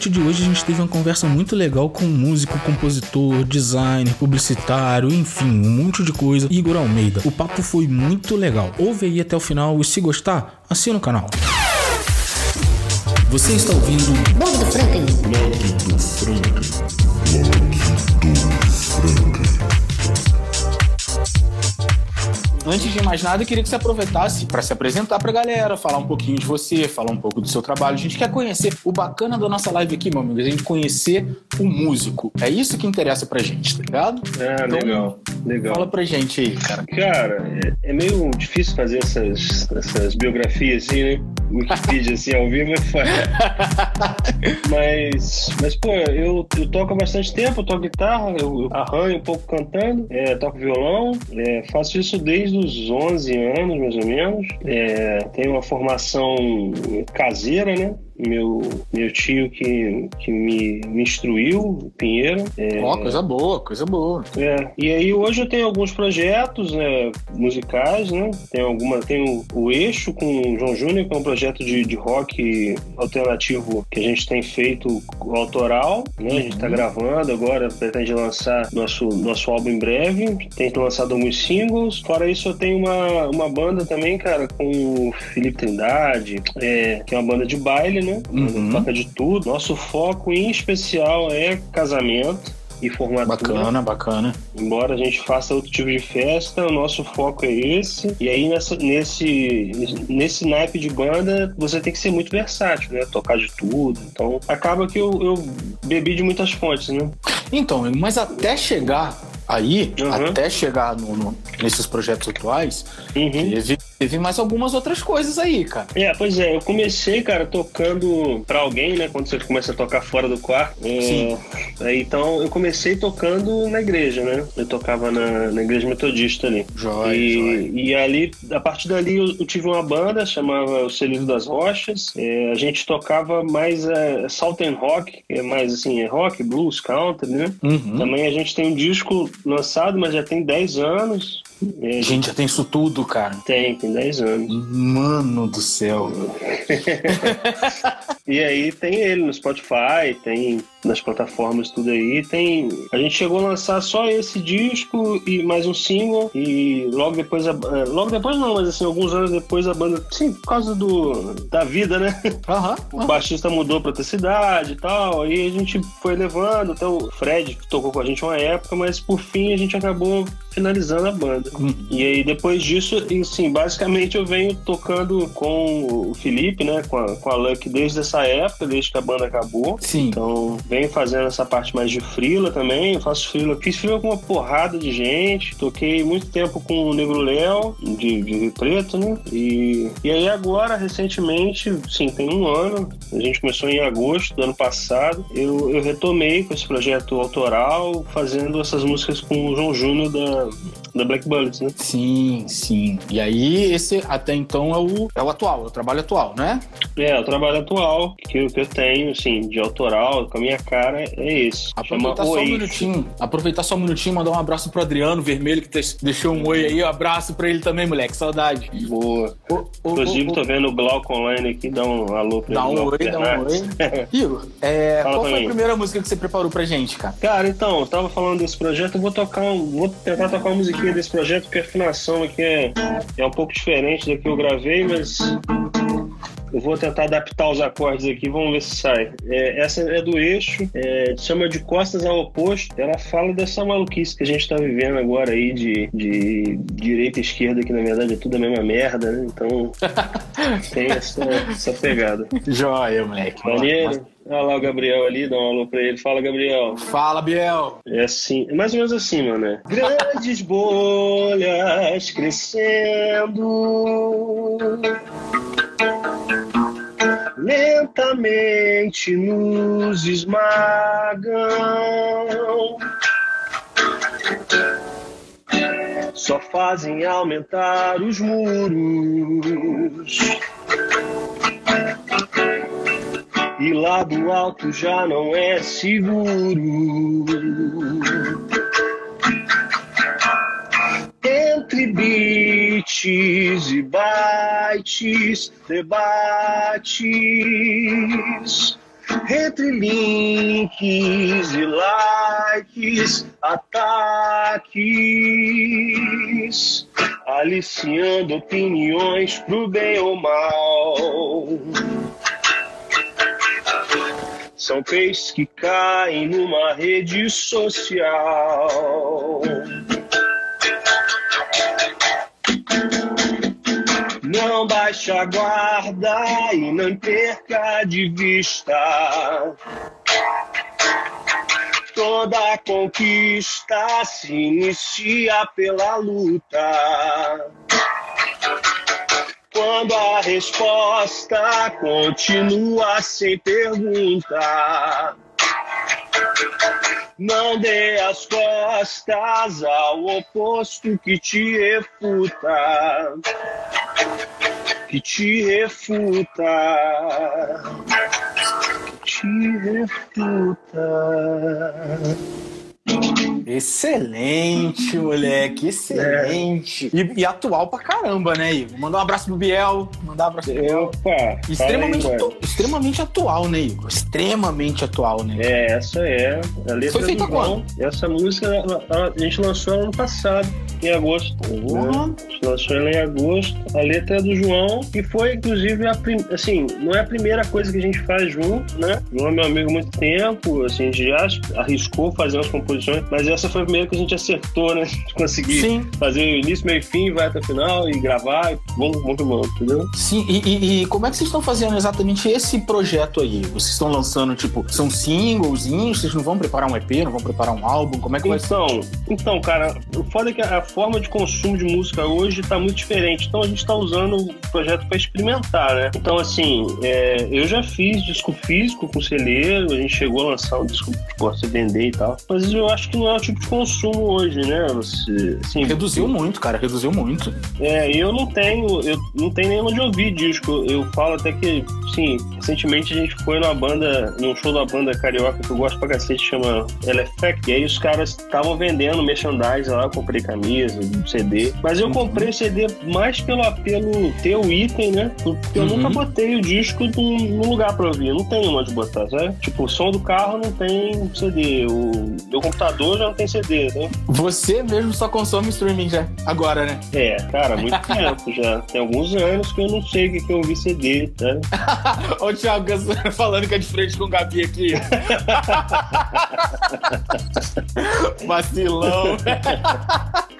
E noite de hoje a gente teve uma conversa muito legal com um músico, compositor, designer, publicitário, enfim, um monte de coisa. Igor Almeida. O papo foi muito legal. Ouve aí até o final e se gostar, assina o canal. Você está ouvindo Blog do Franklin. Blog do Franklin. Antes de mais nada, eu queria que você aproveitasse para se apresentar pra galera, falar um pouquinho de você, falar um pouco do seu trabalho. A gente quer conhecer o bacana da nossa live aqui, meu amigo, é a gente conhecer o músico. É isso que interessa pra gente, tá ligado? Ah, Então, legal, legal. Fala pra gente aí, cara. Cara, é, é meio difícil fazer essas, essas biografias assim, né? Wikipedia assim ao vivo é. mas, mas, pô, eu, eu toco há bastante tempo, eu toco guitarra, eu, eu arranho um pouco cantando, é, toco violão, é, faço isso desde os 11 anos, mais ou menos. É, tenho uma formação caseira, né? Meu, meu tio que, que me, me instruiu, o Pinheiro. É, Ó, coisa boa, coisa boa. é, e aí hoje eu tenho alguns projetos né, musicais, né? Tem alguma, tem o, o Eixo com o João Júnior, que é um projeto de, de rock alternativo que a gente tem feito autoral, né? A gente tá gravando agora, pretende lançar nosso, nosso álbum em breve. Tem lançado alguns singles. Fora isso, eu tenho uma, uma banda também, cara, com o Felipe Trindade, é, que é uma banda de baile, né? Uhum. Toca de tudo. Nosso foco em especial é casamento e formatura. Bacana, bacana. Embora a gente faça outro tipo de festa, o nosso foco é esse. E aí nessa, nesse, nesse naipe de banda, você tem que ser muito versátil, né? Tocar de tudo. Então acaba que eu, eu bebi de muitas fontes, né? Então, mas até chegar aí, Uhum. até chegar no- no- nesses projetos atuais, Uhum. teve, teve mais algumas outras coisas aí, cara. É, pois é, eu comecei, cara, tocando pra alguém, né? Quando você começa a tocar fora do quarto. É, Sim. aí, então eu comecei tocando na igreja, né? Eu tocava na, na igreja metodista ali. Joia, e, joia. e ali, a partir dali, eu, eu tive uma banda, chamava O Celírio das Rochas. É, a gente tocava mais é, Southern Rock, que é mais assim, é rock, blues, country, né? Uhum. Também a gente tem um disco lançado, mas já tem 10 anos. É, Gente, já tem isso tudo, cara. tem, tem 10 anos. Mano do céu. E aí tem ele no Spotify, tem nas plataformas tudo aí. Tem. A gente chegou a lançar só esse disco e mais um single. E logo depois a, eh, Logo depois não, mas assim, alguns anos depois a banda. Sim, por causa do. da vida, né? Aham. O baixista mudou pra outra cidade e tal. Aí a gente foi levando, até o Fred que tocou com a gente uma época, mas por fim a gente acabou finalizando a banda. Uhum. E aí depois disso, e, sim, basicamente eu venho tocando com o Felipe, né? Com a, com a Luck desde essa época, desde que a banda acabou. Sim. Então, venho fazendo essa parte mais de frila também. Eu faço frila, fiz frila com uma porrada de gente. Toquei muito tempo com o Negro Léo, de, de Rio Preto, né? E, e aí agora, recentemente, sim, tem um ano, a gente começou em agosto do ano passado, eu, eu retomei com esse projeto autoral, fazendo essas músicas com o João Júnior da, da Black Bullets, né? Sim, sim. E aí, esse até então é o, é o atual, é o trabalho atual, né? É, o trabalho atual que eu, que eu tenho, assim, de autoral, com a minha cara, é esse. Aproveitar só um minutinho. Aproveitar só um minutinho, mandar um abraço pro Adriano Vermelho, que deixou um oi aí. Um abraço pra ele também, moleque. Saudade. Boa. Ô, ô, Inclusive, tô vendo o Glauco online aqui, dá um alô pra Dá ele. um Glauco oi, dá um oi. Igor, é, qual foi a mim. primeira música que você preparou pra gente, cara? Cara, então, eu tava falando desse projeto, eu vou tocar um, vou tentar tocar uma musiquinha desse projeto, porque a afinação aqui é, é um pouco diferente da que eu gravei, mas eu vou tentar adaptar os acordes aqui, vamos ver se sai. É, essa é do eixo, é, chama de Costas ao Oposto. Ela fala dessa maluquice que a gente tá vivendo agora aí de, de direita e esquerda, que na verdade é tudo a mesma merda, né? Então tem essa, essa pegada. Joia, moleque. Maneiro. Olha lá o Gabriel ali, dá um alô pra ele. Fala, Gabriel. Fala, Biel. É assim, é mais ou menos assim, mano. né? Grandes bolhas crescendo. Lentamente nos esmagam. Só fazem aumentar os muros. E lá do alto já não é seguro. Entre beats e bytes, debates, Entre links e likes, ataques, aliciando opiniões pro bem ou mal. São peixes que caem numa rede social. Não baixe a guarda e não perca de vista. Toda conquista se inicia pela luta. Quando a resposta continua sem pergunta. Não dê as costas ao oposto que te refuta. Que te refuta. Que te refuta. Excelente, moleque, excelente. E, e atual pra caramba, né, Igor? Mandar um abraço pro Biel, mandar um abraço pro Biel. Opa! Extremamente, aí, atu- extremamente atual, né, Igor? Extremamente atual, né? É, essa é. A letra Foi feita do João. Essa música a gente lançou ela ano passado, em agosto. Né? A gente lançou ela em agosto. A letra é do João, que foi, inclusive, a prim... assim, não é a primeira coisa que a gente faz junto, né? O João é meu amigo há muito tempo, assim, a gente já arriscou fazer umas composições, mas essa foi a primeira que a gente acertou, né? De conseguir Sim, fazer o início, meio e fim, vai até o final e gravar, e vamos, vamos, vamos, entendeu? sim. E, e- e como é que vocês estão fazendo exatamente esse projeto aí? Vocês estão lançando, tipo, são singlezinhos? Vocês não vão preparar um EP, não vão preparar um álbum? Como é que vai ser? Então, então, cara, o foda é que a forma de consumo de música hoje tá muito diferente. Então a gente tá usando o projeto para experimentar, né? Então, assim, é, eu já fiz disco físico com celeiro, a gente chegou a lançar um disco tipo, se vender e tal. Mas eu acho que não é o tipo de consumo hoje, né? Você, assim, Reduziu muito, cara, reduziu muito. é, eu não tenho, eu não tenho nem onde ouvir disco. Eu falo até que, sim, recentemente a gente foi numa banda, num show da banda carioca que eu gosto pra cacete, chama Elefect. E aí os caras estavam vendendo merchandising lá, eu comprei camisa, CD. Mas eu Uhum. comprei o CD mais pelo apelo ter o item, né? Porque eu Uhum. nunca botei o disco num, num lugar pra ouvir. Eu não tenho onde botar, sabe? Tipo, o som do carro não tem CD. O meu computador já não tem CD, né? Você mesmo só consome streaming já, agora, né? É, cara, muito tempo já. Tem alguns anos que eu não sei o que que eu ouvi CD, né? Ô, Thiago falando que é de frente com o Gabi aqui. Vacilão.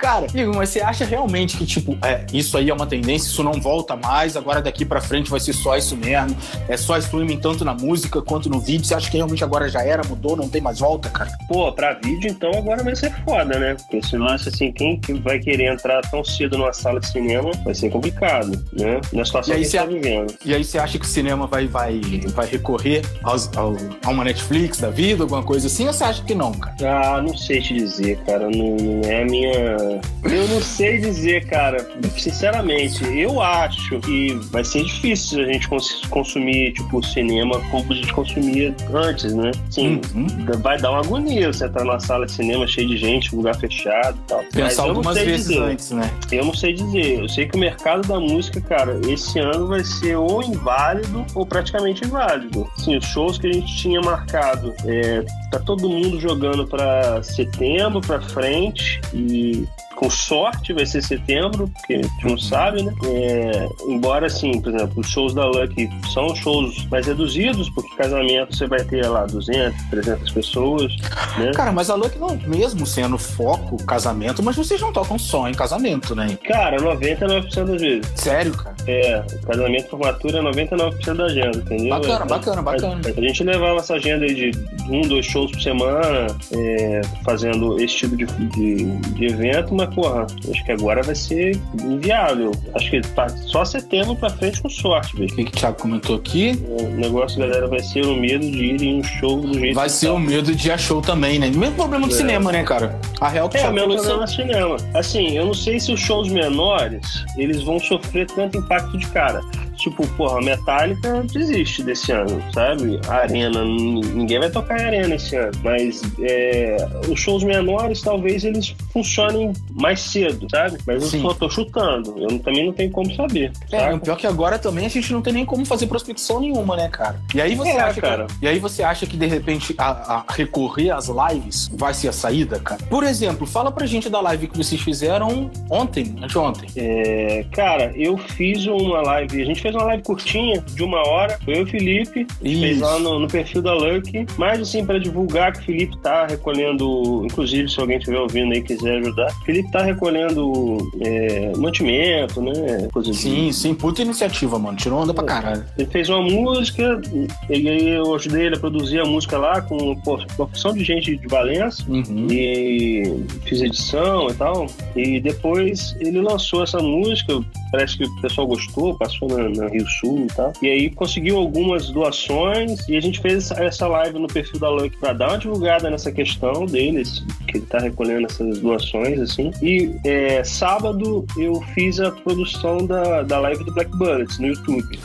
Cara, Igor, mas você acha realmente que, tipo, é, isso aí é uma tendência, isso não volta mais, agora daqui pra frente vai ser só isso mesmo? É só streaming tanto na música quanto no vídeo? Você acha que realmente agora já era, mudou, não tem mais volta, cara? Pô, pra vídeo então agora vai ser foda, né? Porque esse lance assim, quem que vai querer entrar tão cedo numa sala de cinema vai ser complicado, né? Na situação aí que a gente você- tá vivendo. E aí você acha que o cinema vai, vai, vai recorrer aos- ao, a uma Netflix da vida, alguma coisa assim? Ou você acha que não, cara? Ah, não sei te dizer, cara. Não, não é a minha. Eu não sei dizer, cara. Sinceramente, eu acho que vai ser difícil a gente cons- consumir, tipo, cinema como a gente consumia antes, né? Sim. Uhum. Vai dar uma agonia você entrar numa sala de cinema cheia de gente, lugar fechado e tal. Mas Pensar eu não algumas sei vezes dizer. antes, né? Eu não sei dizer. Eu sei que o mercado da música, cara, esse ano vai ser ou inválido ou praticamente inválido. Sim, os shows que a gente tinha marcado, é, tá todo mundo jogando pra setembro, pra frente e com sorte vai ser setembro, porque a gente não sabe, né? É, embora, assim, por exemplo, os shows da Lucky são shows mais reduzidos, porque casamento você vai ter lá 200, 300 pessoas, né? Cara, mas a Luck não, mesmo sendo foco casamento, mas vocês não tocam só em casamento, né? Cara, 99% das vezes. Sério, cara. É, casamento formatura é 99% da agenda, entendeu? Bacana, É, bacana, bacana. A, a gente levava essa agenda aí de um, dois shows por semana, é, fazendo esse tipo de, de, de evento, mas, porra, acho que agora vai ser inviável. Acho que tá só setembro pra frente com sorte, O velho. que, que o Thiago comentou aqui? O negócio, galera, vai ser o medo de ir em um show do jeito Vai ser tá. o medo de ir a show também, né? Mesmo problema do É. cinema, né, cara? A real que É, o meu problema é cinema. Assim, eu não sei se os shows menores, eles vão sofrer tanto impacto de cara. Tipo, porra, Metallica desiste desse ano, sabe? A Arena, ninguém vai tocar em Arena esse ano. Mas é, os shows menores, talvez eles funcionem mais cedo, sabe? Mas eu Sim. só tô chutando. Eu também não tenho como saber. É, o pior que agora também a gente não tem nem como fazer prospecção nenhuma, né, cara? E aí você É, acha cara. que, e aí você acha que de repente a, a recorrer às lives vai ser a saída, cara? Por exemplo, fala pra gente da live que vocês fizeram ontem, anteontem. É, cara, eu fiz uma live, a gente fez uma live curtinha, de uma hora, foi eu e o Felipe, fez lá no, no perfil da Lucky, mas assim, pra divulgar que o Felipe tá recolhendo, inclusive se alguém estiver ouvindo aí e quiser ajudar, o Felipe tá recolhendo é, mantimento, né, coisa de- Sim, sim, puta iniciativa, mano. Tirou onda pra caralho. Ele fez uma música, e aí eu ajudei ele a produzir a música lá com opção de gente de Valença, Uhum. e fiz edição e tal. E depois ele lançou essa música, parece que o pessoal gostou, passou na, na Rio Sul e tal. E aí conseguiu algumas doações e a gente fez essa- live no perfil da Lucky pra dar uma divulgada nessa questão deles, que ele tá recolhendo essas doações, assim. E é, sábado eu fiz a produção da, da live do Black Bullets no YouTube.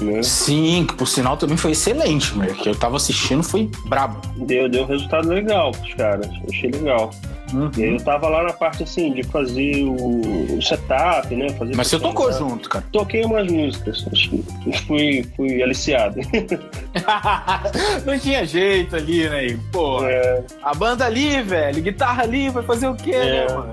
Né? Sim, que por sinal também foi excelente, meu. Que eu tava assistindo foi brabo. Deu, deu um resultado legal pros caras. Achei legal. Uhum. E aí eu tava lá na parte assim de fazer o, o setup, né? Fazer Mas você tocou da- junto, cara. Toquei umas músicas, acho que fui, fui aliciado. não tinha jeito ali, né? Pô, É, a banda ali, velho, guitarra ali, vai fazer o quê, É. né, mano?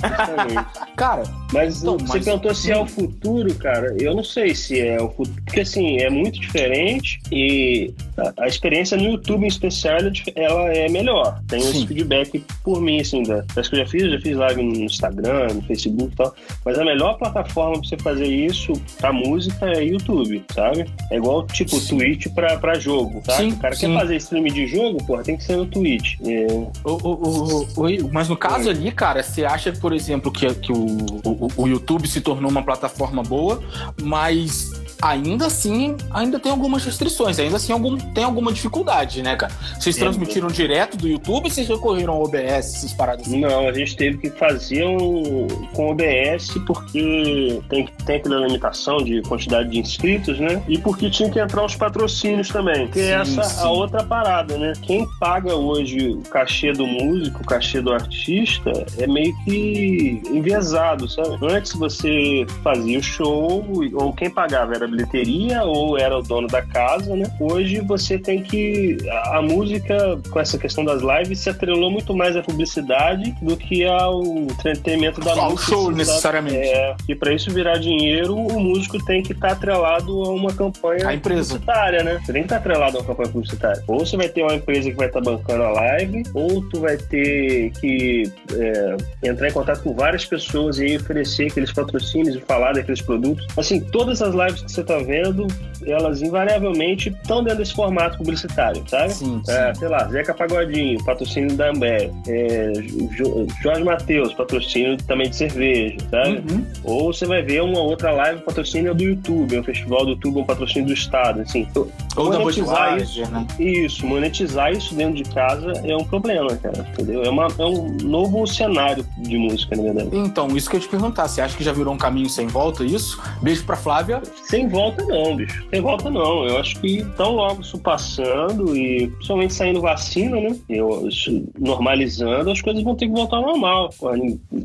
Cara, Mas Então, você mas- perguntou se é o futuro, cara. Eu não sei se é o futuro. Porque assim, é muito diferente e a, a experiência no YouTube em especial ela é é melhor. Tem Sim. esse feedback por mim, assim, da, das que eu já fiz, eu já fiz live no Instagram, no Facebook e tal. Mas a melhor plataforma pra você fazer isso pra música é YouTube, sabe? É igual tipo Sim. Twitch pra, pra jogo, tá? Sim, o cara sim. quer fazer stream de jogo, porra, tem que ser no Twitch. É, O, o, o- mas no caso ali, cara, você acha, por exemplo, que, que o, o, o YouTube se tornou uma plataforma boa, mas ainda assim, ainda tem algumas restrições, ainda assim algum, tem alguma dificuldade, né, cara? Vocês É, transmitiram direto do YouTube ou vocês recorreram ao OBS, essas paradas assim? Não, a gente teve que fazer um, com OBS porque tem, tem aquela limitação de quantidade de inscritos, né? E porque tinha que entrar os patrocínios também. Que é essa sim. a outra parada, né? Quem paga hoje o cachê do músico, o cachê do artista, é meio que enviesado, sabe? Antes você fazia o show, ou quem pagava era bilheteria, ou era o dono da casa, né? Hoje você tem que. A, a música, com essa questão das lives, se atrelou muito mais à publicidade do que ao entretenimento da Ao música. show, sabe? necessariamente. É, e para isso virar dinheiro, o músico tem que estar atrelado a uma campanha A empresa. publicitária, né? Você tem que estar atrelado a uma campanha publicitária. Ou você vai ter uma empresa que vai estar bancando a live, ou tu vai ter que é, entrar em contato com várias pessoas e oferecer aqueles patrocínios e falar daqueles produtos. Assim, todas as lives que você está vendo, elas invariavelmente estão dentro desse formato publicitário, sabe? Sim, sim. É, sei lá, Zeca Pagodinho, patrocínio da Ambev. É, Jo- Jorge Matheus, patrocínio também de cerveja, sabe? Uhum. Ou você vai ver uma outra live, patrocínio do YouTube, um festival do YouTube, um patrocínio do Estado, assim. Ou da monetizar Budweiser, né? Isso, monetizar isso dentro de casa é um problema, cara, entendeu? É, uma, é um novo cenário de música, na verdade. Então, isso que eu ia te perguntar, você acha que já virou um caminho sem volta isso? Beijo pra Flávia. Sem volta não, bicho. Sem volta não. Eu acho que tão logo isso passando e principalmente saindo vacina, né? Eu, normalizando, as coisas vão ter que voltar ao normal.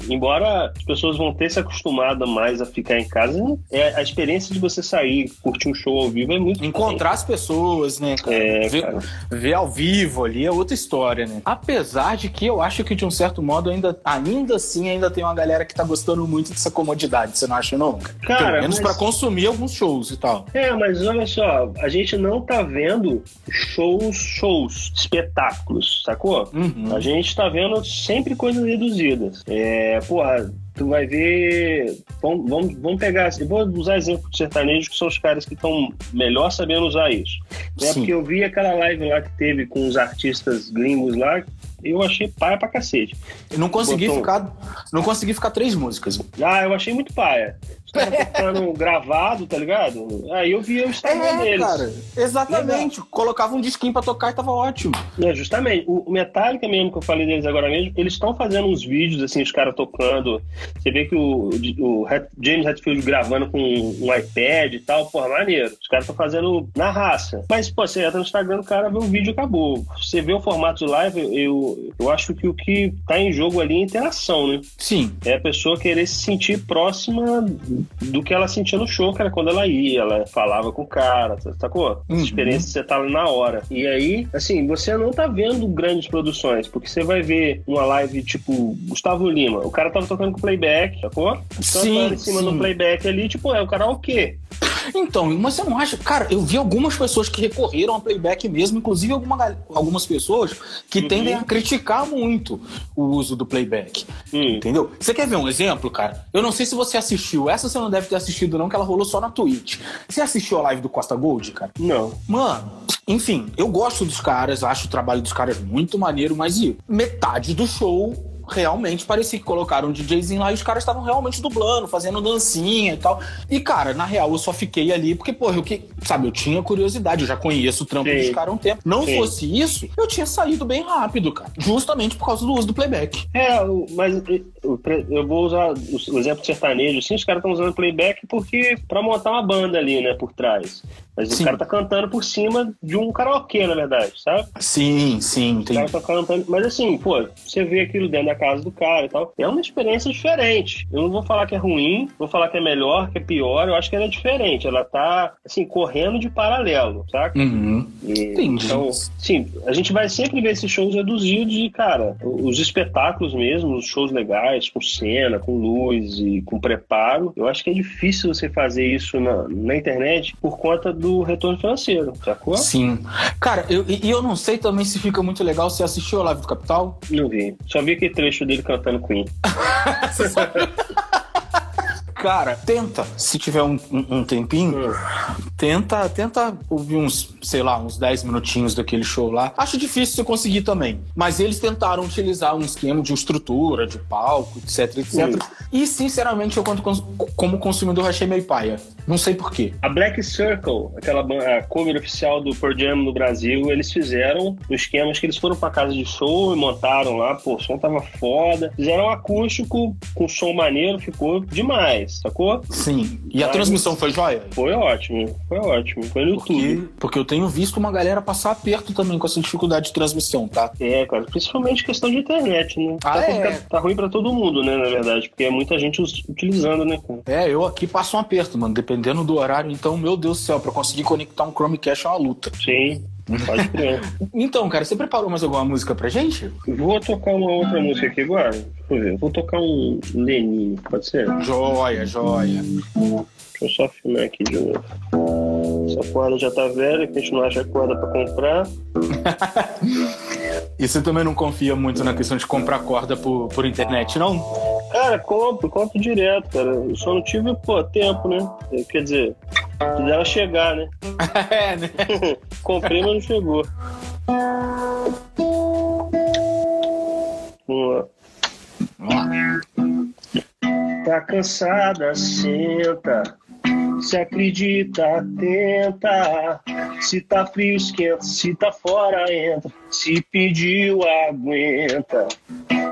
Embora as pessoas vão ter se acostumado mais a ficar em casa, é, a experiência de você sair, curtir um show ao vivo é muito Encontrar as pessoas, né, cara? É, ver, cara. ver ao vivo ali é outra história, né? Apesar de que eu acho que, de um certo modo, ainda, ainda assim, ainda tem uma galera que tá gostando muito dessa comodidade, você não acha, não? Cara, Pelo menos mas- pra consumir alguns shows e tal. É, mas olha só, a gente não tá vendo shows, shows, espetáculos, sacou? Uhum. A gente tá vendo sempre coisas reduzidas. É, porra, tu vai ver. Vamos, vamos, vamos pegar. Eu vou usar exemplo de sertanejo, que são os caras que estão melhor sabendo usar isso. É porque eu vi aquela live lá que teve com os artistas gringos lá. Eu achei paia pra cacete. Eu não consegui Botou- ficar. Não consegui ficar três músicas. Ah, eu achei muito paia. Caras tocando gravado, tá ligado? Aí eu via o Instagram É, deles. cara, exatamente. Colocava um disquinho pra tocar e tava ótimo. Não, justamente. O o Metallica mesmo, que eu falei deles agora mesmo, eles estão fazendo uns vídeos, assim, os caras tocando. Você vê que o, o James Hetfield gravando com um iPad e tal, porra, maneiro. Os caras estão fazendo na raça. Mas, pô, você entra no Instagram do cara, vê o vídeo e acabou. Você vê o formato de live, eu, eu acho que o que tá em jogo ali é interação, né? Sim. É a pessoa querer se sentir próxima do que ela sentia no show, cara, quando ela ia, ela falava com o cara, sacou? Essa Uhum. experiência você tá na hora. E aí, assim, você não tá vendo grandes produções, porque você vai ver uma live tipo Gustavo Lima, o cara tava tocando com playback, sacou? Sim, Cantando em cima sim. do playback ali, tipo, é o karaokê. Então, mas você não acha. Cara, eu vi algumas pessoas que recorreram a playback mesmo, inclusive alguma algumas pessoas que Uhum. tendem a criticar muito o uso do playback. Hum. Entendeu? Você quer ver um exemplo, cara? Eu não sei se você assistiu. Essa você não deve ter assistido, não, que ela rolou só na Twitch. Você assistiu a live do Costa Gold, cara? Não. Mano, enfim, eu gosto dos caras, acho o trabalho dos caras muito maneiro, mas e metade do show realmente parecia que colocaram um DJzinho lá e os caras estavam realmente dublando, fazendo dancinha e tal. E, cara, na real, eu só fiquei ali porque, pô, eu que, sabe, eu tinha curiosidade, eu já conheço o trampo Sim. dos caras há um tempo. Não Sim. fosse isso, eu tinha saído bem rápido, cara. Justamente por causa do uso do playback. É, mas eu, vou usar o exemplo sertanejo, assim, os caras estão usando playback porque pra montar uma banda ali, né, por trás. Mas Sim. o cara tá cantando por cima de um karaokê, na verdade, sabe? Sim, sim, O tem. cara tá cantando. Mas assim, pô, você vê aquilo dentro da casa do cara e tal. É uma experiência diferente. Eu não vou falar que é ruim, vou falar que é melhor, que é pior. Eu acho que ela é diferente. Ela tá, assim, correndo de paralelo, saca? Uhum. E, Entendi. Então, sim, a gente vai sempre ver esses shows reduzidos e, cara, os espetáculos mesmo, os shows legais, com cena, com luz e com preparo, eu acho que é difícil você fazer isso na, na internet por conta do retorno financeiro, sacou? Sim. Cara, eu, e eu não sei também se fica muito legal você assistiu a live do Capital. Não vi. Só vi aquele trecho dele cantando Queen. Cara, tenta, se tiver um, um- um tempinho, tenta, tenta ouvir uns, sei lá, uns 10 minutinhos daquele show lá. Acho difícil você conseguir também. Mas eles tentaram utilizar um esquema de estrutura, de palco, etc, etc. Sim. E, sinceramente, eu, quanto como consumidor, achei meio paia. Não sei porquê. A Black Circle, aquela a cover oficial do Pearl Jam no Brasil, eles fizeram no esquema que eles foram pra casa de show e montaram lá, pô, o som tava foda. Fizeram um acústico com som maneiro, ficou demais, sacou? Sim. E a Mas- transmissão foi jóia? Foi ótimo, foi ótimo. Foi no YouTube. Porque, porque eu tenho visto uma galera passar aperto também com essa dificuldade de transmissão, tá? É, cara, principalmente questão de internet, né? Ah, tá, é? tá- ruim pra todo mundo, né, na verdade, porque é muita gente utilizando, né, cara? É, eu aqui passo um aperto, mano. Dependendo do horário, então, meu Deus do céu, pra conseguir conectar um Chromecast é uma luta. Sim, pode crer. Então, cara, você preparou mais alguma música pra gente? Vou tocar uma outra música aqui agora. Deixa eu ver. Vou tocar um Lenin, pode ser? Joia, joia. Deixa eu só filmar aqui de novo. Essa corda já tá velha, que a gente não acha corda pra comprar. E você também não confia muito na questão de comprar corda por, por internet, não? Cara, compro, compro direto, cara. Eu só não tive, pô, tempo, né? Quer dizer, dela chegar, né? é, né? Comprei, mas não chegou. Lá. Tá cansada, senta. Se acredita, tenta. Se tá frio, esquenta. Se tá fora, entra. Se pediu, aguenta.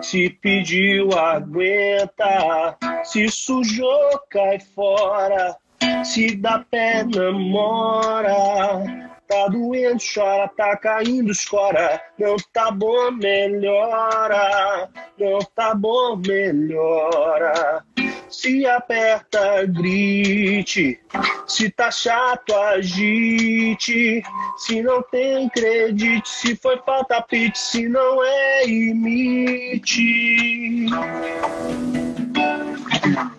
Se pediu, aguenta. Se sujou, cai fora. Se dá pé, namora. Tá doendo, chora, tá caindo, escora. Não tá bom, melhora. Não tá bom, melhora. Se aperta, grite. Se tá chato, agite. Se não tem, acredite. Se foi falta, pite. Se não é, imite.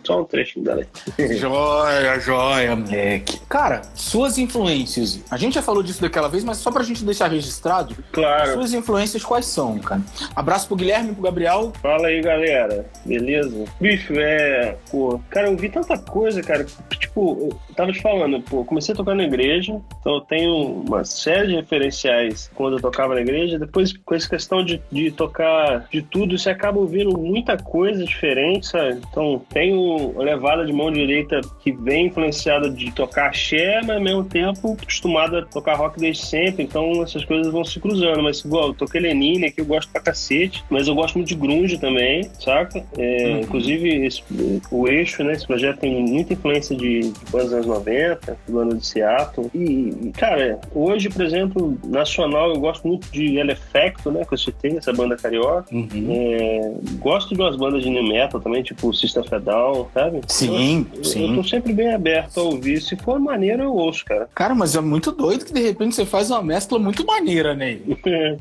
Só um trechinho da letra. Joia, joia, moleque. Cara, suas influências. A gente já falou disso daquela vez, mas só pra gente deixar registrado. Claro. Suas influências quais são, cara? Abraço pro Guilherme e pro Gabriel. Fala aí, galera. Beleza? Bicho, é. Pô, cara, eu vi tanta coisa, cara. Tipo, eu tava te falando, pô, comecei a tocar na igreja, então eu tenho uma série de referenciais quando eu tocava na igreja. Depois, com essa questão de, de tocar de tudo, você acaba ouvindo muita coisa diferente, sabe? Então, tem levada de mão direita que vem influenciada de tocar axé, mas ao mesmo tempo acostumada a tocar rock desde sempre, então essas coisas vão se cruzando. Mas igual, eu toquei Lenine aqui, eu gosto pra cacete, mas eu gosto muito de grunge também, saca? É, uhum. Inclusive, esse, o Eixo, né, esse projeto tem muita influência de, de bandas dos anos 90, banda de Seattle. E, cara, hoje, por exemplo, nacional, eu gosto muito de Elefecto, né, que eu citei, essa banda carioca. Uhum. É, gosto de umas bandas de new metal também, tipo System Fedal, sabe? Sim, eu, sim. Eu tô sempre bem aberto a ouvir. Se for maneiro, eu ouço, cara. Cara, mas é muito doido que de repente você faz uma mescla muito maneira, né?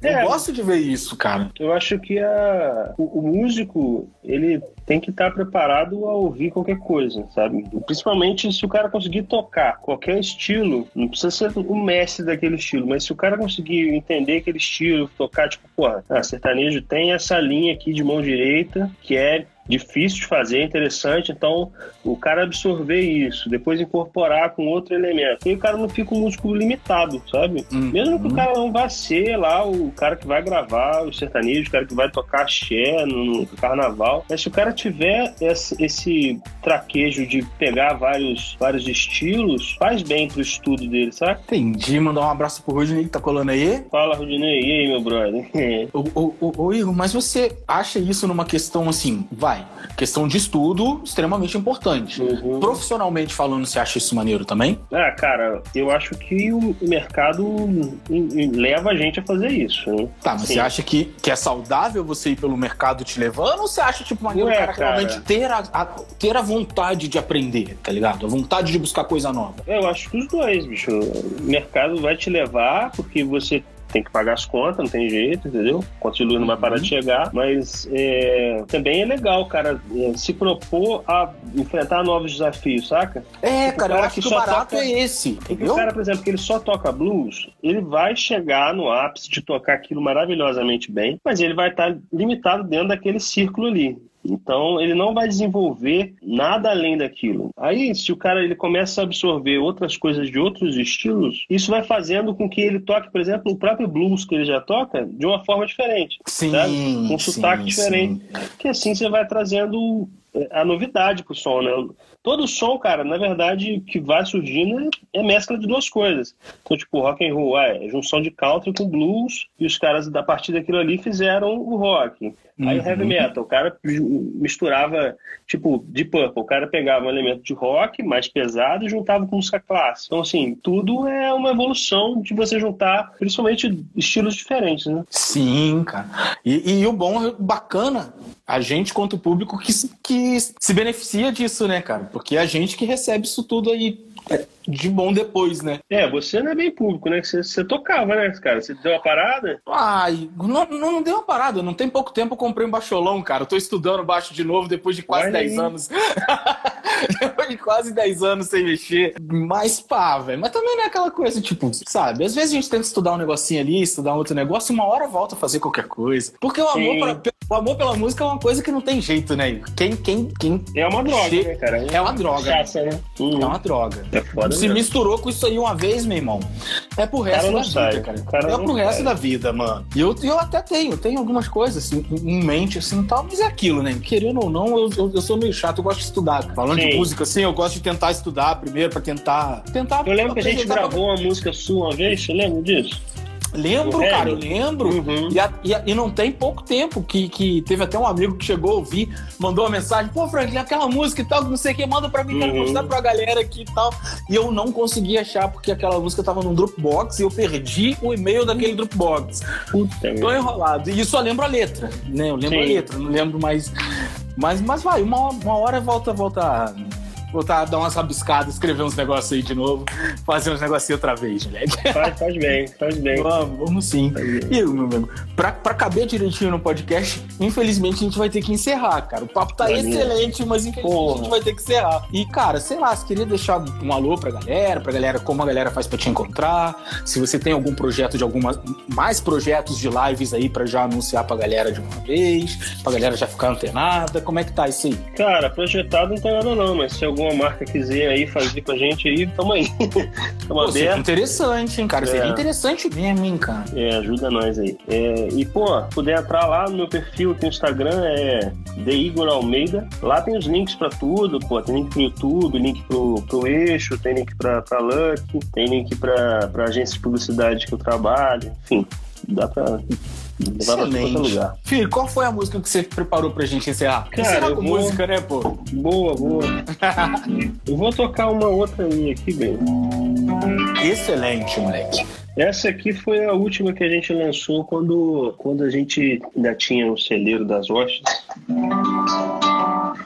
É. Eu gosto de ver isso, cara. Eu acho que a, o, o músico, ele tem que estar preparado a ouvir qualquer coisa, sabe? Principalmente se o cara conseguir tocar qualquer estilo, não precisa ser o mestre daquele estilo, mas se o cara conseguir entender aquele estilo, tocar, tipo, porra, ah, sertanejo tem essa linha aqui de mão direita, que é difícil de fazer, interessante. Então, o cara absorver isso, depois incorporar com outro elemento. E o cara não fica um músico limitado, sabe? Uhum. Mesmo que o cara não vá ser lá o cara que vai gravar o sertanejo, o cara que vai tocar axé no carnaval. Mas se o cara tiver esse, esse traquejo de pegar vários, vários estilos, faz bem pro estudo dele, sabe? Entendi. Mandar um abraço pro Rudinei que tá colando aí. Fala, Rudinei. E aí, meu brother? ô, ô, ô, Igor, mas você acha isso numa questão assim, vai. Questão de estudo, extremamente importante. Uhum. Profissionalmente falando, você acha isso maneiro também? Ah, cara, eu acho que o mercado leva a gente a fazer isso. Né? Tá, mas Sim. você acha que, que é saudável você ir pelo mercado te levando ou você acha, tipo, maneiro o cara, cara, realmente ter a, a, ter a vontade de aprender, tá ligado? A vontade de buscar coisa nova? Eu acho que os dois, bicho. O mercado vai te levar porque você tem que pagar as contas, não tem jeito, entendeu? Conta de luz não vai parar de uhum. chegar, mas é, também é legal, cara, é, se propor a enfrentar novos desafios, saca? É, tipo, cara, eu acho que o barato toca, é esse? O cara, por exemplo, que ele só toca blues, ele vai chegar no ápice de tocar aquilo maravilhosamente bem, mas ele vai estar limitado dentro daquele círculo ali. Então ele não vai desenvolver nada além daquilo. Aí, se o cara ele começa a absorver outras coisas de outros estilos, isso vai fazendo com que ele toque, por exemplo, o próprio blues que ele já toca de uma forma diferente. Sim. Sabe? Com um sotaque diferente. Sim. Que assim você vai trazendo é, a novidade pro som, né? Todo som, cara, na verdade, que vai surgindo é mescla de duas coisas. Então, tipo, rock and roll é junção de country com blues e os caras, da partir daquilo ali, fizeram o rock. Uhum. Aí o heavy metal, o cara misturava, tipo, de purple, o cara pegava um elemento de rock mais pesado e juntava com música clássica. Então, assim, tudo é uma evolução de você juntar, principalmente, estilos diferentes, né? Sim, cara. E, e o bom, bacana, a gente quanto público que, que se beneficia disso, né, cara? Porque é a gente que recebe isso tudo aí de bom depois, né? É, você não é bem público, né? Você, você tocava, né, cara? Você deu uma parada? Ai, não, não deu uma parada. Não tem pouco tempo eu comprei um baixolão, cara. Eu tô estudando baixo de novo depois de quase 10 anos. depois de quase 10 anos sem mexer. Mas pá, velho. Mas também não é aquela coisa, tipo, sabe? Às vezes a gente tenta estudar um negocinho ali, estudar um outro negócio, uma hora volta a fazer qualquer coisa. Porque o amor, pra, o amor pela música é uma coisa que não tem jeito, né? Quem, quem, quem. É uma droga, che... né, cara? É uma droga. Né? Uhum. É uma droga. É foda Se mesmo. misturou com isso aí uma vez, meu irmão, é pro resto da sai. vida, cara. cara é pro resto sai. da vida, mano. E eu, eu até tenho, tenho algumas coisas assim, em mente, assim, tal, mas é aquilo, né? Querendo ou não, eu, eu, eu sou meio chato, eu gosto de estudar. Falando Sim. de música, assim, eu gosto de tentar estudar primeiro pra tentar. tentar eu lembro que a gente gravou pra... uma música sua uma vez, você lembra disso? Lembro, cara, eu lembro. Uhum. E, a, e, a, e, não tem pouco tempo que, que teve até um amigo que chegou a ouvir, mandou uma mensagem: pô, Franklin, aquela música e tal, não sei o que, manda pra mim, quero uhum. mostrar pra galera aqui e tal. E eu não consegui achar porque aquela música tava num Dropbox e eu perdi o e-mail daquele Dropbox. Puta Tô enrolado. E só lembro a letra, né? Eu lembro Sim. a letra, não lembro mais. Mas, mas vai, uma, uma hora volta, volta voltar a dar umas rabiscadas, escrever uns negócios aí de novo, fazer uns negocinhos outra vez, moleque. Faz, faz bem, faz bem. Vamos, vamos sim. E, meu amigo, pra, pra caber direitinho no podcast, infelizmente a gente vai ter que encerrar, cara. O papo tá excelente, mas infelizmente Porra. a gente vai ter que encerrar. E, cara, sei lá, se queria deixar um alô pra galera, pra galera, como a galera faz pra te encontrar, se você tem algum projeto de alguma, mais projetos de lives aí pra já anunciar pra galera de uma vez, pra galera já ficar antenada, como é que tá isso aí? Cara, projetado não tem nada não, mas se algum alguma marca quiser aí fazer com a gente aí, tamo aí. tamo Pô, seria aberto. interessante, hein, cara? Seria É. interessante mesmo, hein, cara? É, ajuda nós aí. É, e, pô, puder entrar lá no meu perfil no Instagram, é The Igor Almeida. Lá tem os links pra tudo, pô. Tem link pro YouTube, link pro, pro Eixo, tem link pra, pra Lucky, tem link pra, pra agência de publicidade que eu trabalho. Enfim, dá pra Excelente. Filho, qual foi a música que você preparou pra gente encerrar? Cara, encerrar com vou- música, né, pô? Boa, boa. eu vou tocar uma outra minha aqui, bem. Excelente, moleque. Essa aqui foi a última que a gente lançou quando, quando a gente ainda tinha o celeiro das hostes.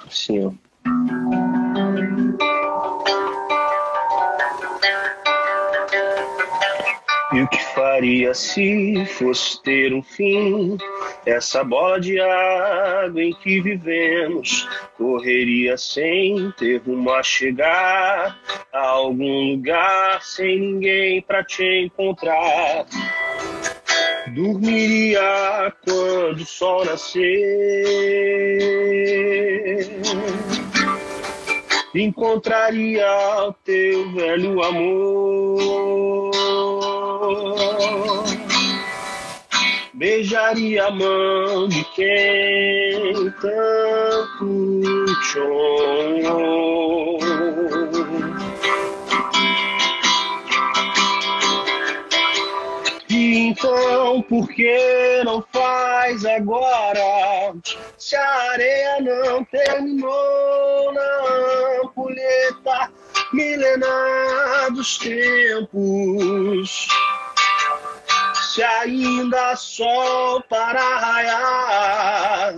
Assim, ó. Faria se fosse ter um fim? Essa bola de água em que vivemos correria sem ter rumo a chegar a algum lugar sem ninguém pra te encontrar. Dormiria quando o sol nascer. Encontraria o teu velho amor. Beijaria a mão de quem tanto te honrou. E então, por que não faz agora? Se a areia não terminou ampulheta milenar dos tempos. Se ainda sol para raiar,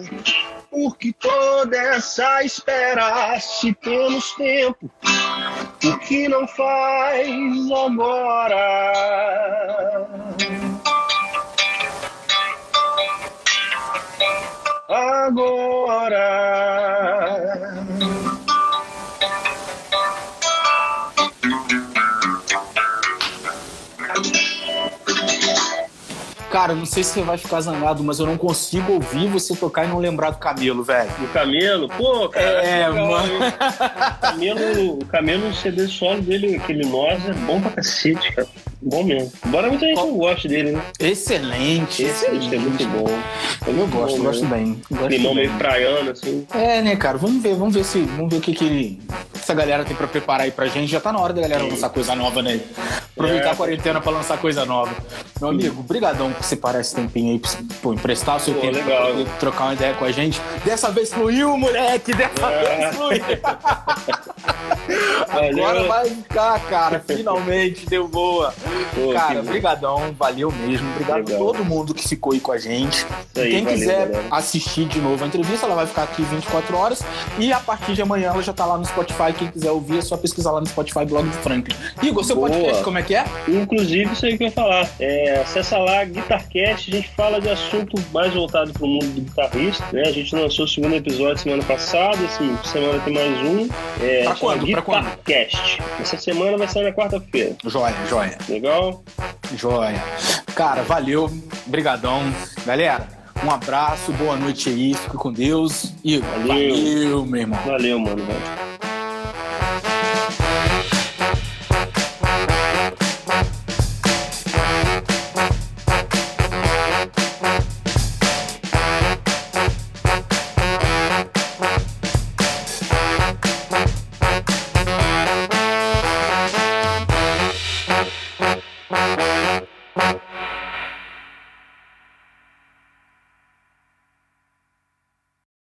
por que toda essa espera se temos tempo? O que não faz agora? Agora. Cara, não sei se você vai ficar zangado, mas eu não consigo ouvir você tocar e não lembrar do Camelo, velho. O Camelo, pô, cara. É, mano. O Camelo, o Camelo, o CD solo dele, aquele nós, é bom pra cacete, cara. Bom mesmo. Embora muita gente não goste dele, né? Excelente. Excelente. é muito bom. É Eu muito gosto, bom, gosto bem. Gosto Climão bem. meio praiano, assim. É, né, cara? Vamos ver, vamos ver se. Vamos ver o que, que essa galera tem pra preparar aí pra gente. Já tá na hora da galera lançar coisa nova, né? Aproveitar É. a quarentena pra lançar coisa nova. Meu amigo, brigadão por separar esse tempinho aí, pô, emprestar o seu Pô, tempo legal. pra trocar uma ideia com a gente. Dessa vez fluiu, moleque! Dessa É. vez fluiu! Agora vai ficar, cara. Finalmente deu boa. Pô, cara, brigadão, valeu mesmo. Obrigado Legal. a todo mundo que ficou aí com a gente. aí, Quem valeu, quiser galera. assistir de novo a entrevista, ela vai ficar aqui 24 horas. E a partir de amanhã ela já tá lá no Spotify. Quem quiser ouvir, é só pesquisar lá no Spotify, blog do Franklin. Igor, seu Boa. podcast, como é que é? Inclusive, isso aí que eu ia falar. É, acessa lá, Guitarcast, a gente fala de assunto mais voltado pro mundo do guitarrista. Né? A gente lançou o segundo episódio semana passada, essa semana tem mais um. É, Pra quando? Pra quando? Guitarcast. Essa semana vai sair na quarta-feira. Joia, joia, Legal? joia. Cara, valeu, brigadão. Galera, um abraço, boa noite aí, fique com Deus. Igor, Valeu. valeu meu irmão. Valeu, mano. velho.